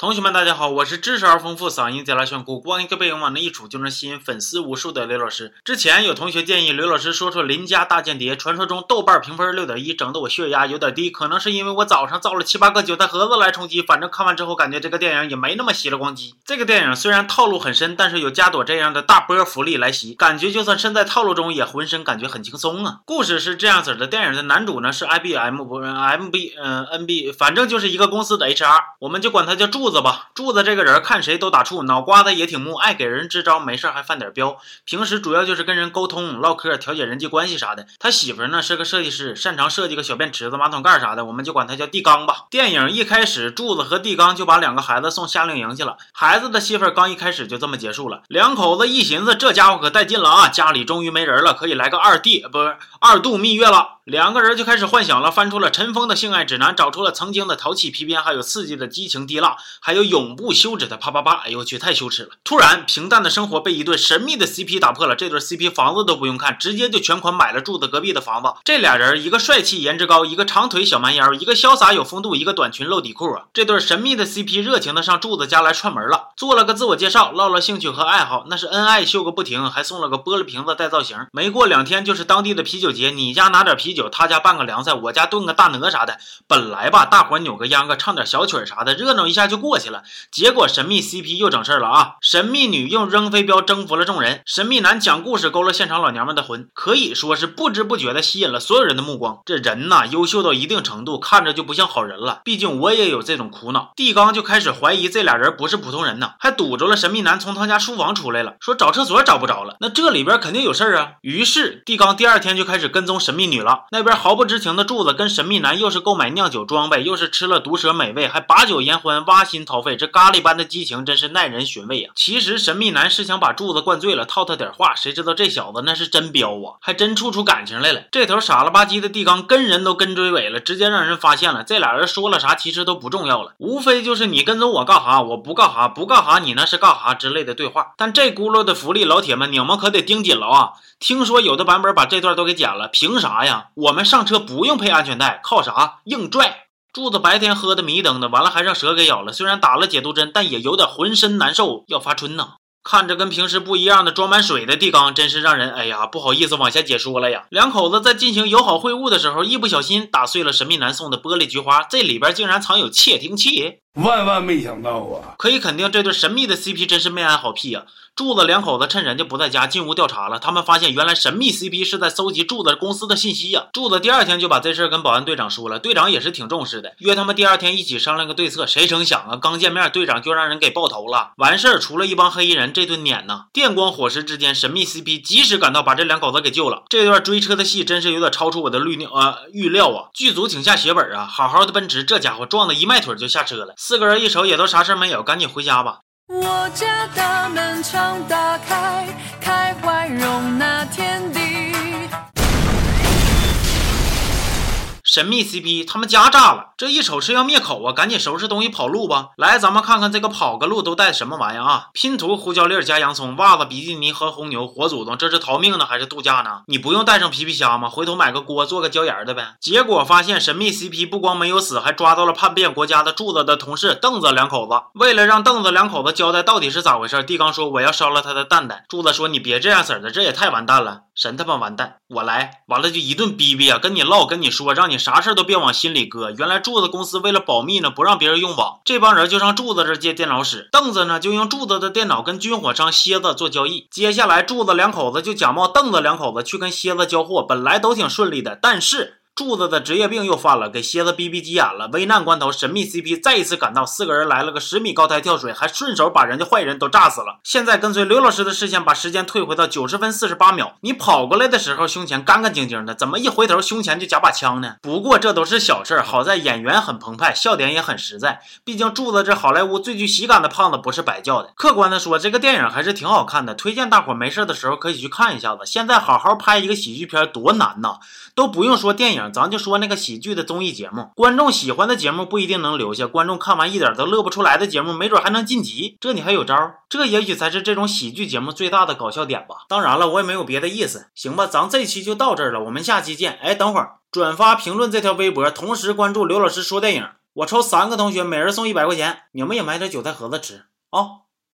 同学们，大家好，我是知识而丰富、嗓音贼拉炫酷、光一个背影往那一杵就能吸引粉丝无数的刘老师。之前有同学建议刘老师说说《邻家大间谍》，传说中豆瓣评分六点一，整得我血压有点低，可能是因为我早上造了七八个韭菜盒子来充饥。反正看完之后感觉这个电影也没那么稀了咣叽。这个电影虽然套路很深，但是有加朵这样的大波福利来袭，感觉就算身在套路中也浑身感觉很轻松啊。故事是这样子的，电影的男主呢是 IBM 不 MB 嗯 NB，反正就是一个公司的 HR，我们就管他叫柱柱子吧，柱子。这个人看谁都打怵，脑瓜子也挺木，爱给人支招，没事还犯点彪。平时主要就是跟人沟通、唠嗑、调解人际关系啥的。他媳妇呢是个设计师，擅长设计个小便池子、马桶盖啥的，我们就管他叫地刚吧。电影一开始，柱子和地刚就把两个孩子送夏令营去了。孩子的戏份刚一开始就这么结束了。两口子一寻思，这家伙可带劲了啊！家里终于没人了，可以来个二弟，不是二度蜜月了。两个人就开始幻想了，翻出了尘封的性爱指南，找出了曾经的淘气皮鞭，还有刺激的激情滴蜡，还有永不休止的啪啪啪。哎呦我去，太羞耻了！突然，平淡的生活被一对神秘的 CP 打破了。这对 CP 房子都不用看，直接就全款买了住在隔壁的房子。这俩人，一个帅气颜值高，一个长腿小蛮腰，一个潇洒有风度，一个短裙露底裤啊！这对神秘的 CP 热情的上柱子家来串门了，做了个自我介绍，唠了兴趣和爱好，那是恩爱秀个不停，还送了个玻璃瓶子带造型。没过两天就是当地的啤酒节，你家拿点啤酒，有他家办个凉。菜我家炖个大鹅啥的，本来吧，大伙扭个秧歌，唱点小曲啥的，热闹一下就过去了。结果神秘 CP 又整事了啊！神秘女用扔飞镖征服了众人，神秘男讲故事勾了现场老娘们的魂，可以说是不知不觉的吸引了所有人的目光。这人呐，优秀到一定程度，看着就不像好人了。毕竟我也有这种苦恼。地刚就开始怀疑这俩人不是普通人呢，还堵住了神秘男从他家书房出来了，说找厕所找不着了，那这里边肯定有事儿啊。于是地刚第二天就开始跟踪神秘女了，那边毫不知情。的柱子跟神秘男又是购买酿酒装备，又是吃了毒蛇美味，还把酒言欢，挖心掏肺，这咖喱般的激情真是耐人寻味啊！其实神秘男是想把柱子灌醉了，套他点话，谁知道这小子那是真彪啊，还真处出感情来了。这头傻了吧唧的地刚跟人都跟追尾了，直接让人发现了。这俩人说了啥，其实都不重要了，无非就是你跟踪我干哈，我不干哈，不干哈，你那是干哈之类的对话。但这轱辘的福利，老铁们你们可得盯紧了啊！听说有的版本把这段都给剪了，凭啥呀？我们上车不。用配安全带，靠啥？硬拽！柱子白天喝的迷瞪的，完了还让蛇给咬了。虽然打了解毒针，但也有点浑身难受，要发春呢。看着跟平时不一样的装满水的地缸，真是让人哎呀不好意思往下解说了呀。两口子在进行友好会晤的时候，一不小心打碎了神秘男送的玻璃菊花，这里边竟然藏有窃听器。万万没想到啊！可以肯定，这对神秘的 CP 真是没安好屁呀。柱子两口子趁人家不在家进屋调查了，他们发现原来神秘 CP 是在搜集柱子公司的信息呀。柱子第二天就把这事儿跟保安队长说了，队长也是挺重视的，约他们第二天一起商量个对策。谁成想啊，刚见面队长就让人给爆头了，完事儿除了一帮黑衣人，这顿撵呐，电光火石之间，神秘 CP 及时赶到，把这两口子给救了。这段追车的戏真是有点超出我的预料啊预料啊！剧组请下血本啊，好好的奔驰，这家伙撞的一迈腿就下车了。四个人一瞅也都啥事没有，赶紧回家吧。我家大门常打神秘 CP，他们家炸了！这一瞅是要灭口啊，赶紧收拾东西跑路吧。来，咱们看看这个跑个路都带什么玩意儿啊？拼图、胡椒粒加洋葱、袜子、比基尼和红牛。火祖宗，这是逃命呢还是度假呢？你不用带上皮皮虾吗？回头买个锅做个椒盐的呗。结果发现神秘 CP 不光没有死，还抓到了叛变国家的柱子的同事凳子两口子。为了让凳子两口子交代到底是咋回事，地刚说我要烧了他的蛋蛋。柱子说你别这样式的，这也太完蛋了。神他妈完蛋！我来，完了就一顿逼逼啊，跟你唠，跟你说，让你啥事都别往心里搁。原来柱子公司为了保密呢，不让别人用网，这帮人就上柱子这借电脑使，凳子呢就用柱子的电脑跟军火商蝎子做交易。接下来柱子两口子就假冒凳子两口子去跟蝎子交货，本来都挺顺利的，但是。柱子的职业病又犯了，给蝎子逼逼急眼了。危难关头，神秘 CP 再一次赶到，四个人来了个十米高台跳水，还顺手把人家坏人都炸死了。现在跟随刘老师的视线，把时间退回到九十分四十八秒。你跑过来的时候，胸前干干净净的，怎么一回头，胸前就夹把枪呢？不过这都是小事儿，好在演员很澎湃，笑点也很实在。毕竟柱子这好莱坞最具喜感的胖子不是白叫的。客观的说，这个电影还是挺好看的，推荐大伙没事的时候可以去看一下子。现在好好拍一个喜剧片多难呐，都不用说电影，咱就说。那个喜剧的综艺节目，观众喜欢的节目不一定能留下，观众看完一点都乐不出来的节目，没准还能晋级。这你还有招？这也许才是这种喜剧节目最大的搞笑点吧。当然了，我也没有别的意思。行吧，咱这期就到这儿了，我们下期见。哎，等会儿转发评论这条微博，同时关注刘老师说电影。我抽三个同学，每人送一百块钱，你们也买点韭菜盒子吃啊。